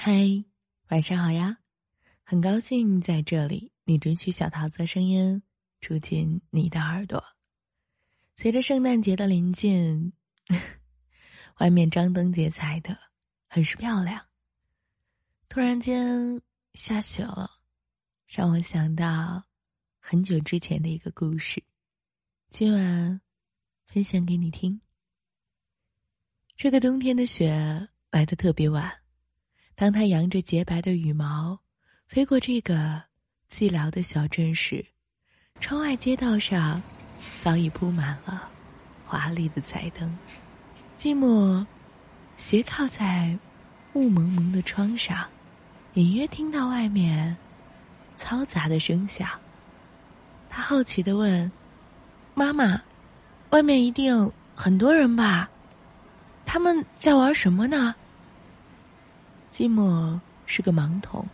嗨，晚上好呀！很高兴在这里，你准许小桃子的声音住进你的耳朵。随着圣诞节的临近，外面张灯结彩的，很是漂亮。突然间下雪了，让我想到很久之前的一个故事，今晚分享给你听。这个冬天的雪来的特别晚。当他扬着洁白的羽毛飞过这个寂寥的小镇时，窗外街道上早已铺满了华丽的彩灯。寂寞斜靠在雾蒙蒙的窗上，隐约听到外面嘈杂的声响。他好奇的问：“妈妈，外面一定很多人吧？他们在玩什么呢？”寂寞是个盲童，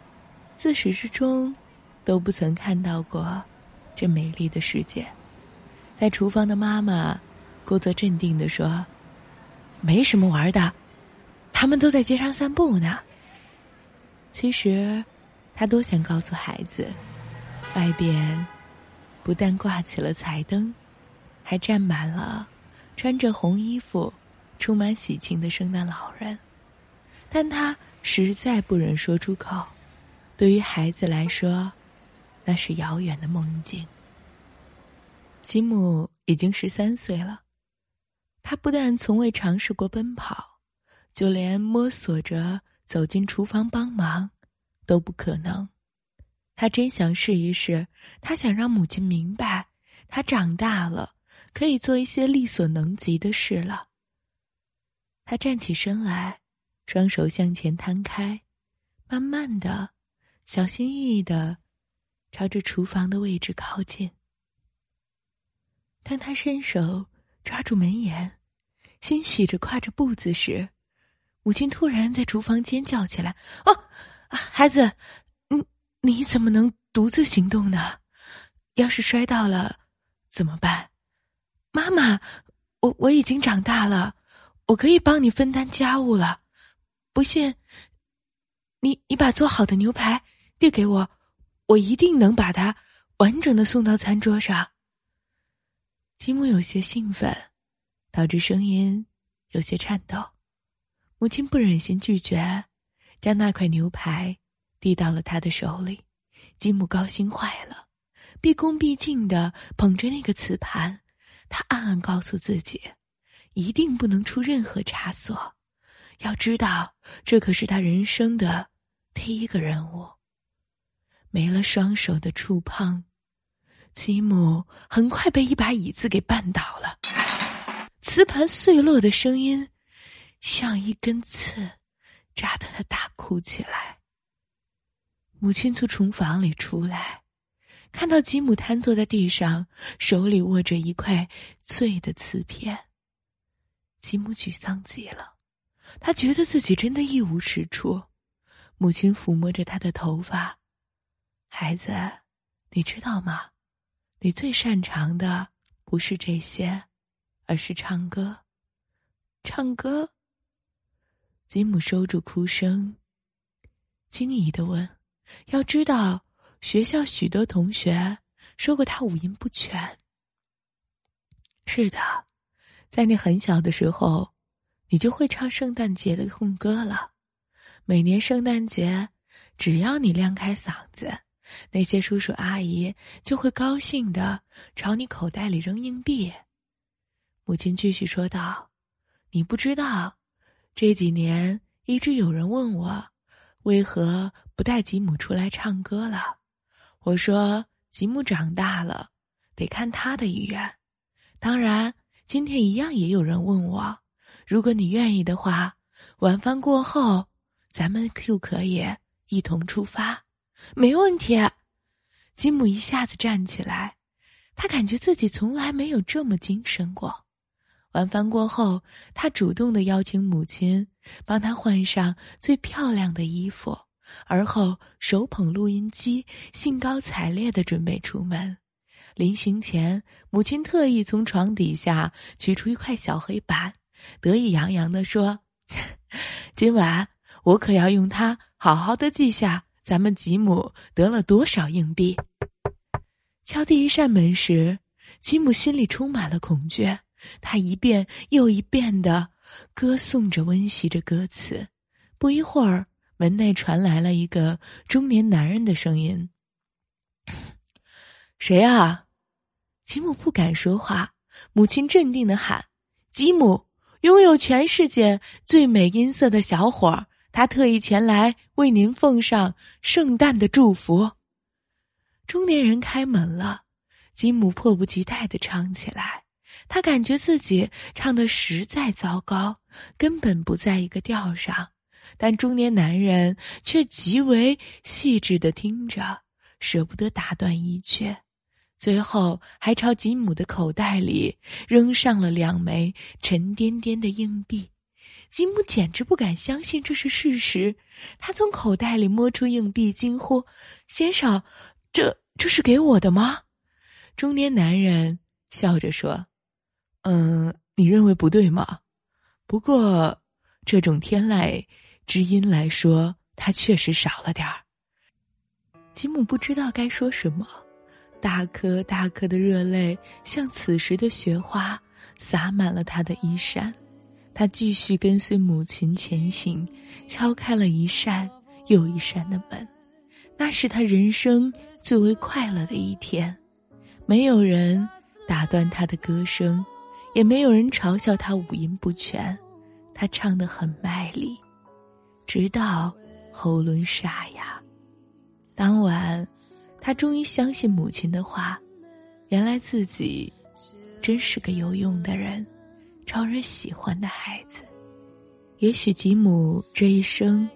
自始至终都不曾看到过这美丽的世界。在厨房的妈妈故作镇定的说：“没什么玩的，他们都在街上散步呢。”其实，他多想告诉孩子，外边不但挂起了彩灯，还站满了穿着红衣服、充满喜庆的圣诞老人，但他。实在不忍说出口，对于孩子来说，那是遥远的梦境。吉姆已经十三岁了，他不但从未尝试过奔跑，就连摸索着走进厨房帮忙都不可能。他真想试一试，他想让母亲明白，他长大了，可以做一些力所能及的事了。他站起身来。双手向前摊开，慢慢的、小心翼翼的朝着厨房的位置靠近。当他伸手抓住门沿，欣喜着跨着步子时，母亲突然在厨房尖叫起来：“哦，孩子，你你怎么能独自行动呢？要是摔到了怎么办？”妈妈，我我已经长大了，我可以帮你分担家务了。不信，你你把做好的牛排递给我，我一定能把它完整的送到餐桌上。吉姆有些兴奋，导致声音有些颤抖。母亲不忍心拒绝，将那块牛排递到了他的手里。吉姆高兴坏了，毕恭毕敬的捧着那个瓷盘，他暗暗告诉自己，一定不能出任何差错。要知道，这可是他人生的第一个任务。没了双手的触碰，吉姆很快被一把椅子给绊倒了，瓷盘碎落的声音像一根刺，扎得他大哭起来。母亲从厨房里出来，看到吉姆瘫坐在地上，手里握着一块碎的瓷片，吉姆沮丧极了。他觉得自己真的一无是处，母亲抚摸着他的头发，孩子，你知道吗？你最擅长的不是这些，而是唱歌。唱歌。吉姆收住哭声，惊疑的问：“要知道，学校许多同学说过他五音不全。”是的，在你很小的时候。你就会唱圣诞节的颂歌了。每年圣诞节，只要你亮开嗓子，那些叔叔阿姨就会高兴的朝你口袋里扔硬币。母亲继续说道：“你不知道，这几年一直有人问我，为何不带吉姆出来唱歌了？我说吉姆长大了，得看他的意愿。当然，今天一样也有人问我。”如果你愿意的话，晚饭过后，咱们就可以一同出发。没问题。吉姆一下子站起来，他感觉自己从来没有这么精神过。晚饭过后，他主动的邀请母亲帮他换上最漂亮的衣服，而后手捧录音机，兴高采烈的准备出门。临行前，母亲特意从床底下取出一块小黑板。得意洋洋地说：“今晚我可要用它好好的记下咱们吉姆得了多少硬币。敲第一扇门时，吉姆心里充满了恐惧，他一遍又一遍的歌颂着、温习着歌词。不一会儿，门内传来了一个中年男人的声音：“谁啊？”吉姆不敢说话。母亲镇定的喊：“吉姆，拥有全世界最美音色的小伙儿，他特意前来为您奉上圣诞的祝福。”中年人开门了，吉姆迫不及待的唱起来。他感觉自己唱的实在糟糕，根本不在一个调上，但中年男人却极为细致的听着，舍不得打断一句。最后，还朝吉姆的口袋里扔上了两枚沉甸甸的硬币。吉姆简直不敢相信这是事实。他从口袋里摸出硬币，惊呼：“先生，这这是给我的吗？”中年男人笑着说：“嗯，你认为不对吗？不过，这种天籁之音来说，它确实少了点儿。”吉姆不知道该说什么。大颗大颗的热泪像此时的雪花，洒满了他的衣衫。他继续跟随母亲前行，敲开了一扇又一扇的门。那是他人生最为快乐的一天，没有人打断他的歌声，也没有人嘲笑他五音不全。他唱得很卖力，直到喉咙沙哑。当晚。他终于相信母亲的话，原来自己真是个有用的人，招人喜欢的孩子。也许吉姆这一生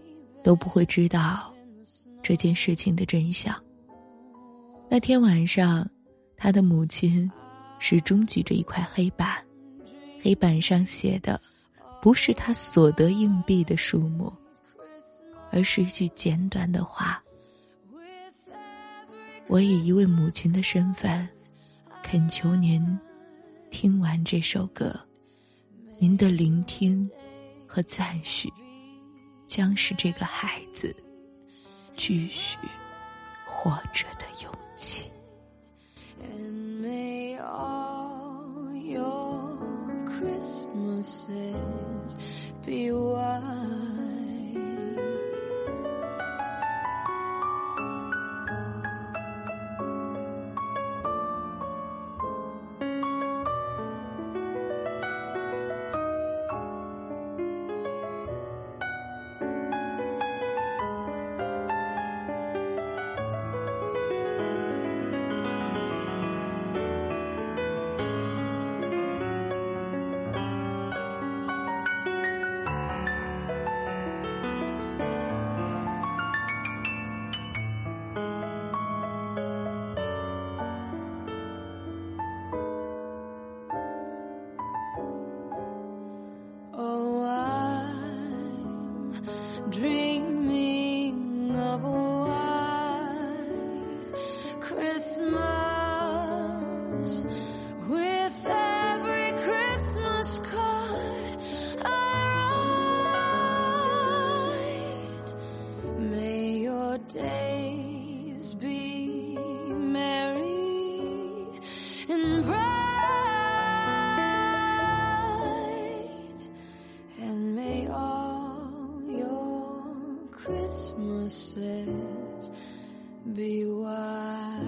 都不会知道这件事情的真相。那天晚上，他的母亲始终举着一块黑板，黑板上写的不是他所得硬币的数目，而是一句简短的话。我以一位母亲的身份，恳求您听完这首歌。您的聆听和赞许，将是这个孩子继续活着的勇 dreaming of a white Christmas be wise.